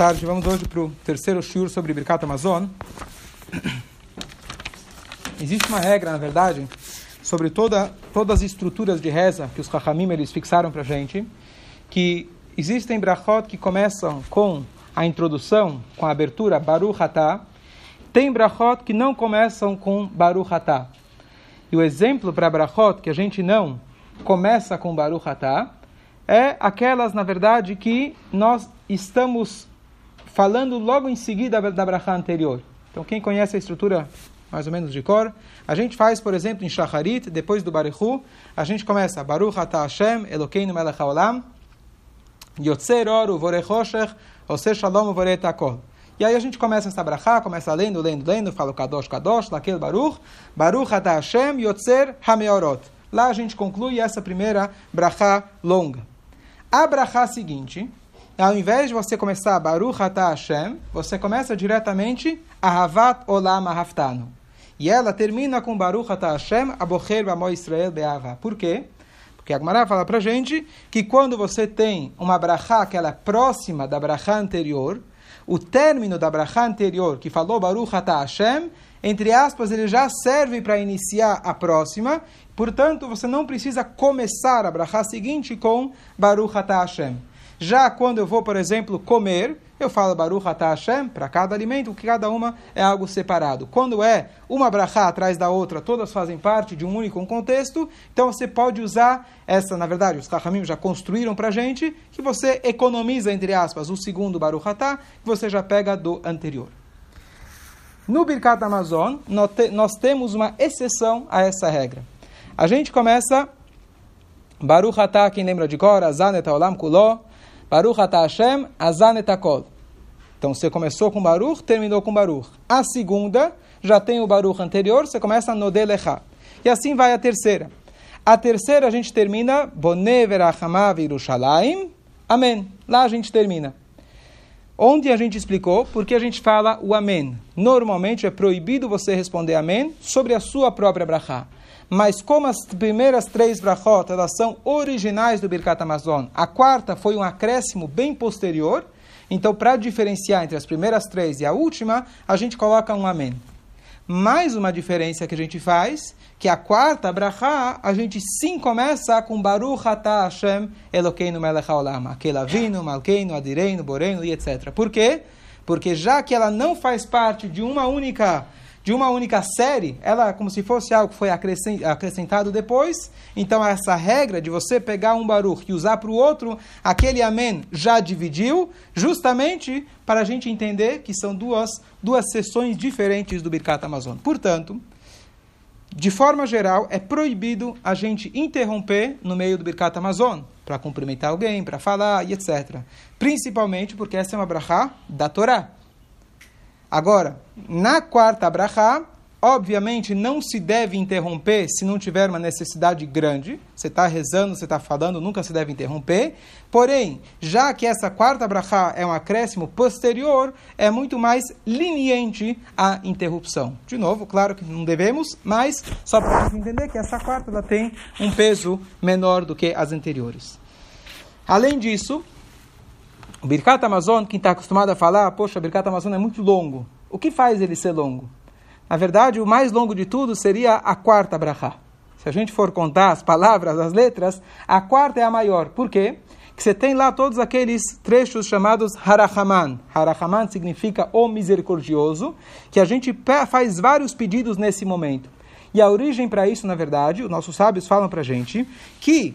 tarde. Vamos hoje para o terceiro shiur sobre Birkat Amazon. Existe uma regra, na verdade, sobre toda, todas as estruturas de reza que os Chachamim eles fixaram para a gente, que existem brachot que começam com a introdução, com a abertura Baruch Atah, tem brachot que não começam com Baruch Atah. E o exemplo para brachot que a gente não começa com Baruch Atah é aquelas, na verdade, que nós estamos falando logo em seguida da brachá anterior. Então, quem conhece a estrutura mais ou menos de cor, a gente faz, por exemplo, em Shacharit, depois do Barichu, a gente começa Baruch Ata Hashem, Elokeinu melech haolam, Yotzer Oru Vorechoshech, Ose Shalom Voretakol. E aí a gente começa essa brachá, começa lendo, lendo, lendo, fala Kadosh, Kadosh, Lakel Baruch, Baruch Ata Hashem, Yotzer Hameorot. Lá a gente conclui essa primeira brachá longa. A brachá seguinte, ao invés de você começar Baruch Ata Hashem, você começa diretamente Ahavat Olam Ahaftanu. E ela termina com Baruch Ata Hashem, Abocher Bamo Israel Be'ava. Por quê? Porque a Gemara fala pra gente que quando você tem uma brachá que ela é próxima da brachá anterior, o término da brachá anterior, que falou Baruch Ata Hashem, entre aspas, ele já serve para iniciar a próxima, portanto, você não precisa começar a brachá seguinte com Baruch Ata Hashem. Já quando eu vou, por exemplo, comer, eu falo Baruch Atah Hashem, para cada alimento, que cada uma é algo separado. Quando é uma brachá atrás da outra, todas fazem parte de um único contexto, então você pode usar essa, na verdade, os Kachamim já construíram para gente, que você economiza, entre aspas, o segundo Baruch Atah, que você já pega do anterior. No Birkat Amazon, nós temos uma exceção a essa regra. A gente começa Baruch Atah, quem lembra de Cor, Azanet Olam Kuló, Baruch Ata Hashem Azan etakol. Então você começou com Baruch, terminou com Baruch. A segunda já tem o Baruch anterior, você começa no Delecha. E assim vai a terceira. A terceira a gente termina Boneh Verachamav Yerushalayim. Amém. Lá a gente termina. Onde a gente explicou porque a gente fala o Amém. Normalmente é proibido você responder Amém sobre a sua própria brachá. Mas como as primeiras três brachot, elas são originais do Birkat Amazon, a quarta foi um acréscimo bem posterior, então para diferenciar entre as primeiras três e a última, a gente coloca um amém. Mais uma diferença que a gente faz, que a quarta brachá, a gente sim começa com Baruch Atah Hashem Elokeinu Melech HaOlam, Akelavinu, Malkeinu, Adireinu, Boreinu e etc. Por quê? Porque já que ela não faz parte de uma única de uma única série, ela como se fosse algo que foi acrescentado depois. Então, essa regra de você pegar um Baruch e usar para o outro, aquele Amém já dividiu, justamente para a gente entender que são duas, duas sessões diferentes do Birkat Amazon. Portanto, de forma geral, é proibido a gente interromper no meio do Birkat Amazon, para cumprimentar alguém, para falar e etc. Principalmente porque essa é uma brachá da Torá. Agora, na quarta brachá, obviamente não se deve interromper se não tiver uma necessidade grande. Você está rezando, você está falando, nunca se deve interromper. Porém, já que essa quarta brachá é um acréscimo posterior, é muito mais leniente a interrupção. De novo, claro que não devemos, mas só para entender que essa quarta ela tem um peso menor do que as anteriores. Além disso, Birkat Amazon, quem está acostumado a falar, poxa, o Birkat Amazon é muito longo. O que faz ele ser longo? Na verdade, o mais longo de tudo seria a quarta brachá. Se a gente for contar as palavras, as letras, a quarta é a maior. Por quê? Que você tem lá todos aqueles trechos chamados Harahaman. Harahaman significa o misericordioso, que a gente faz vários pedidos nesse momento. E a origem para isso, na verdade, os nossos sábios falam para a gente que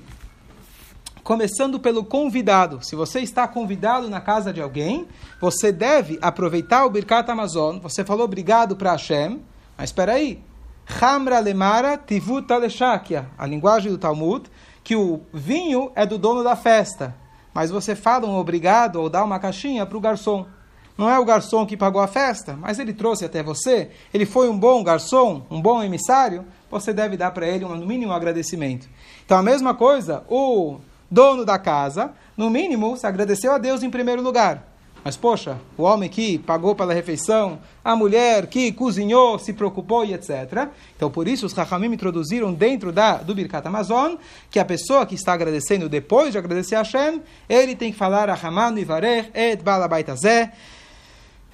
começando pelo convidado. Se você está convidado na casa de alguém, você deve aproveitar o Birkat Amazon. Você falou obrigado para Hashem, mas espera aí. Hamra lemara tivut aleshakia, a linguagem do Talmud, que o vinho é do dono da festa. Mas você fala um obrigado ou dá uma caixinha para o garçom. Não é o garçom que pagou a festa, mas ele trouxe até você. Ele foi um bom garçom, um bom emissário. Você deve dar para ele, no mínimo, um agradecimento. Então, a mesma coisa, o dono da casa, no mínimo, se agradeceu a Deus em primeiro lugar. Mas, poxa, o homem que pagou pela refeição, a mulher que cozinhou, se preocupou e etc. Então, por isso, os Rahamim introduziram dentro da, do Birkat Amazon que a pessoa que está agradecendo depois de agradecer a Hashem, ele tem que falar Rahamanu Ivarech et Balabaitazeh,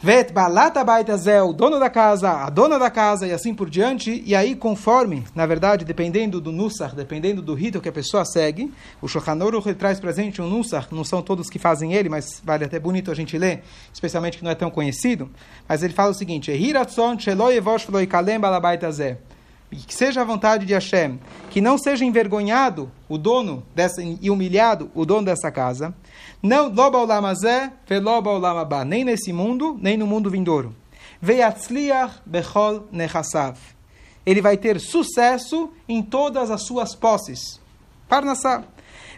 Vet balata baitazel, o dono da casa, a dona da casa e assim por diante. E aí, conforme, na verdade, dependendo do Nusach, dependendo do rito que a pessoa segue, o Shochanoro traz presente um Nusach, não são todos que fazem ele, mas vale até bonito a gente ler, especialmente que não é tão conhecido. Mas ele fala o seguinte: Ehiratson sheloi evosh vloi kalem balabaitazeh e que seja a vontade de Hashem, que não seja envergonhado o dono dessa, e humilhado o dono dessa casa, não loba olamazé, veloba nem nesse mundo, nem no mundo vindouro. Veiatzliach bechol nechassav. Ele vai ter sucesso em todas as suas posses. Parnassá.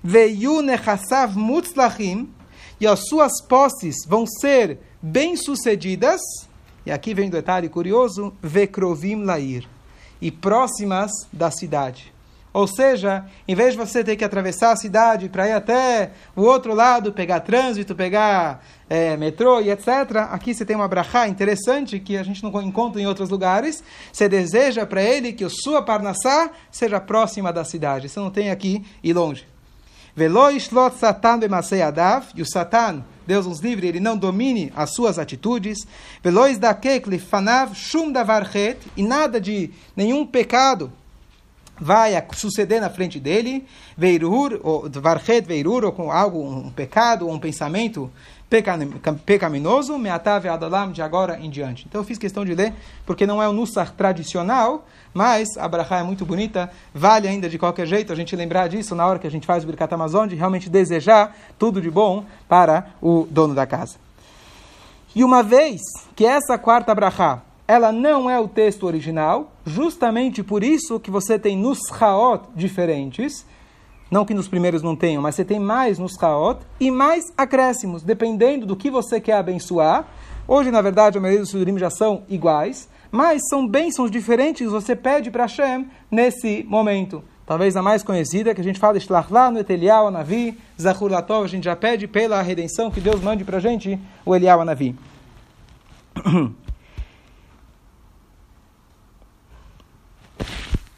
Veiu nechassav mutzlachim, e as suas posses vão ser bem-sucedidas, e aqui vem um detalhe curioso, vekrovim lair e próximas da cidade. Ou seja, em vez de você ter que atravessar a cidade para ir até o outro lado, pegar trânsito, pegar é, metrô e etc., aqui você tem uma brachá interessante que a gente não encontra em outros lugares. Você deseja para ele que a sua parnassá seja próxima da cidade. Você não tem aqui e longe. Velo ishlot satan adav, e o satan Deus nos livre, ele não domine as suas atitudes. Velois da fanav shum davarchet, e nada de nenhum pecado vai suceder na frente dele. Veirur, ou varchet veirur, ou com algo, um pecado, um pensamento pecaminoso, meatav adalam, de agora em diante. Então eu fiz questão de ler, porque não é o nussar tradicional, mas a brachá é muito bonita, vale ainda de qualquer jeito a gente lembrar disso na hora que a gente faz o Birkat Amazon, de realmente desejar tudo de bom para o dono da casa. E uma vez que essa quarta brachá, ela não é o texto original, justamente por isso que você tem nuschaot diferentes, não que nos primeiros não tenham, mas você tem mais nos Haot e mais acréscimos, dependendo do que você quer abençoar. Hoje, na verdade, a maioria dos surim já são iguais, mas são bênçãos diferentes você pede para Hashem nesse momento. Talvez a mais conhecida, que a gente fala Shlach lá no Etelial Anavi, Zahur Latov, a gente já pede pela redenção que Deus mande para a gente o Elial Anavi.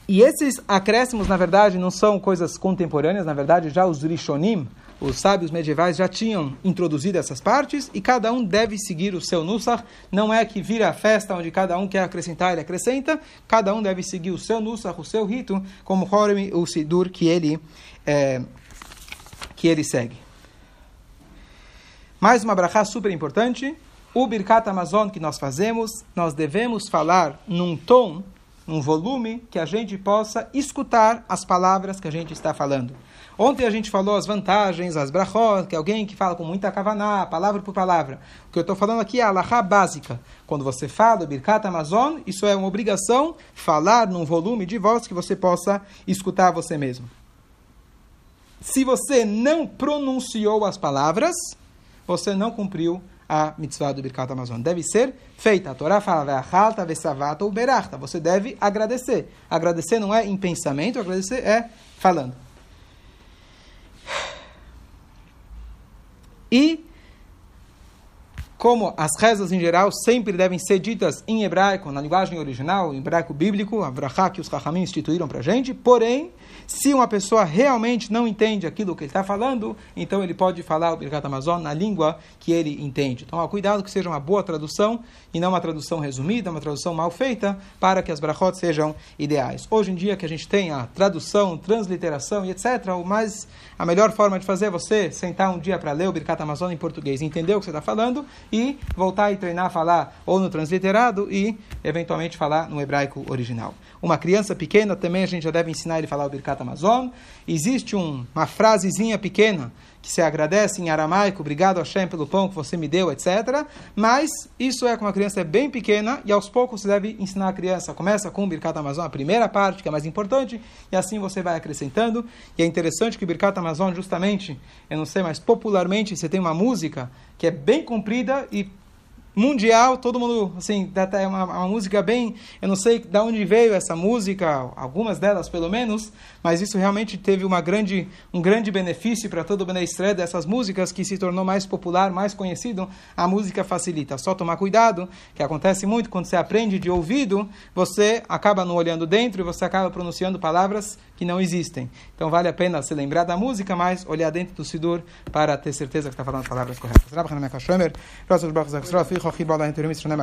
E esses acréscimos, na verdade, não são coisas contemporâneas, na verdade, já os Rishonim, os sábios medievais, já tinham introduzido essas partes e cada um deve seguir o seu Nusach. Não é que vira a festa onde cada um quer acrescentar, ele acrescenta, cada um deve seguir o seu Nusach, o seu rito, como Horem, o Sidur que ele, é, que ele segue. Mais uma brachá super importante. O Birkat Amazon que nós fazemos, nós devemos falar num tom um volume que a gente possa escutar as palavras que a gente está falando. Ontem a gente falou as vantagens, as brachot, que é alguém que fala com muita kavaná, palavra por palavra. O que eu estou falando aqui é a alahá básica. Quando você fala o Birkat Amazon, isso é uma obrigação, falar num volume de voz que você possa escutar você mesmo. Se você não pronunciou as palavras, você não cumpriu a mitzvah do Birkat Amazon. Deve ser feita. A Torá fala, ou. Você deve agradecer. Agradecer não é em pensamento, agradecer é falando. E como as rezas em geral sempre devem ser ditas em hebraico, na linguagem original, em hebraico bíblico, a brachá que os Chachamim instituíram para a gente, porém, se uma pessoa realmente não entende aquilo que ele está falando, então ele pode falar o Birkat Amazon na língua que ele entende. Então, cuidado que seja uma boa tradução e não uma tradução resumida, uma tradução mal feita, para que as brachot sejam ideais. Hoje em dia que a gente tem a tradução, transliteração e etc., o mais, a melhor forma de fazer é você sentar um dia para ler o Birkat Amazon em português, entender o que você está falando e voltar e treinar a falar ou no transliterado e, eventualmente, falar no hebraico original. Uma criança pequena também a gente já deve ensinar ele a falar o Birkat Amazon. Existe um, uma frasezinha pequena que se agradece em aramaico, obrigado Hashem pelo pão que você me deu, etc. Mas isso é com uma criança bem pequena e aos poucos você deve ensinar a criança. Começa com o Birkat Amazon, a primeira parte, que é mais importante, e assim você vai acrescentando. E é interessante que o Birkat Amazon, justamente, eu não sei, mas popularmente você tem uma música que é bem comprida e mundial, todo mundo, assim, é uma, uma, música bem, eu não sei de onde veio essa música, algumas delas pelo menos, mas isso realmente teve uma grande, um grande benefício para todo o Bnei Israel dessas músicas que se tornou mais popular, mais conhecido, a música facilita. Só tomar cuidado, que acontece muito quando você aprende de ouvido, você acaba não olhando dentro e você acaba pronunciando palavras que não existem. Então vale a pena se lembrar da música, mas olhar dentro do Sidur para ter certeza que está falando as palavras corretas. Rahimahullah, entre o Mishnah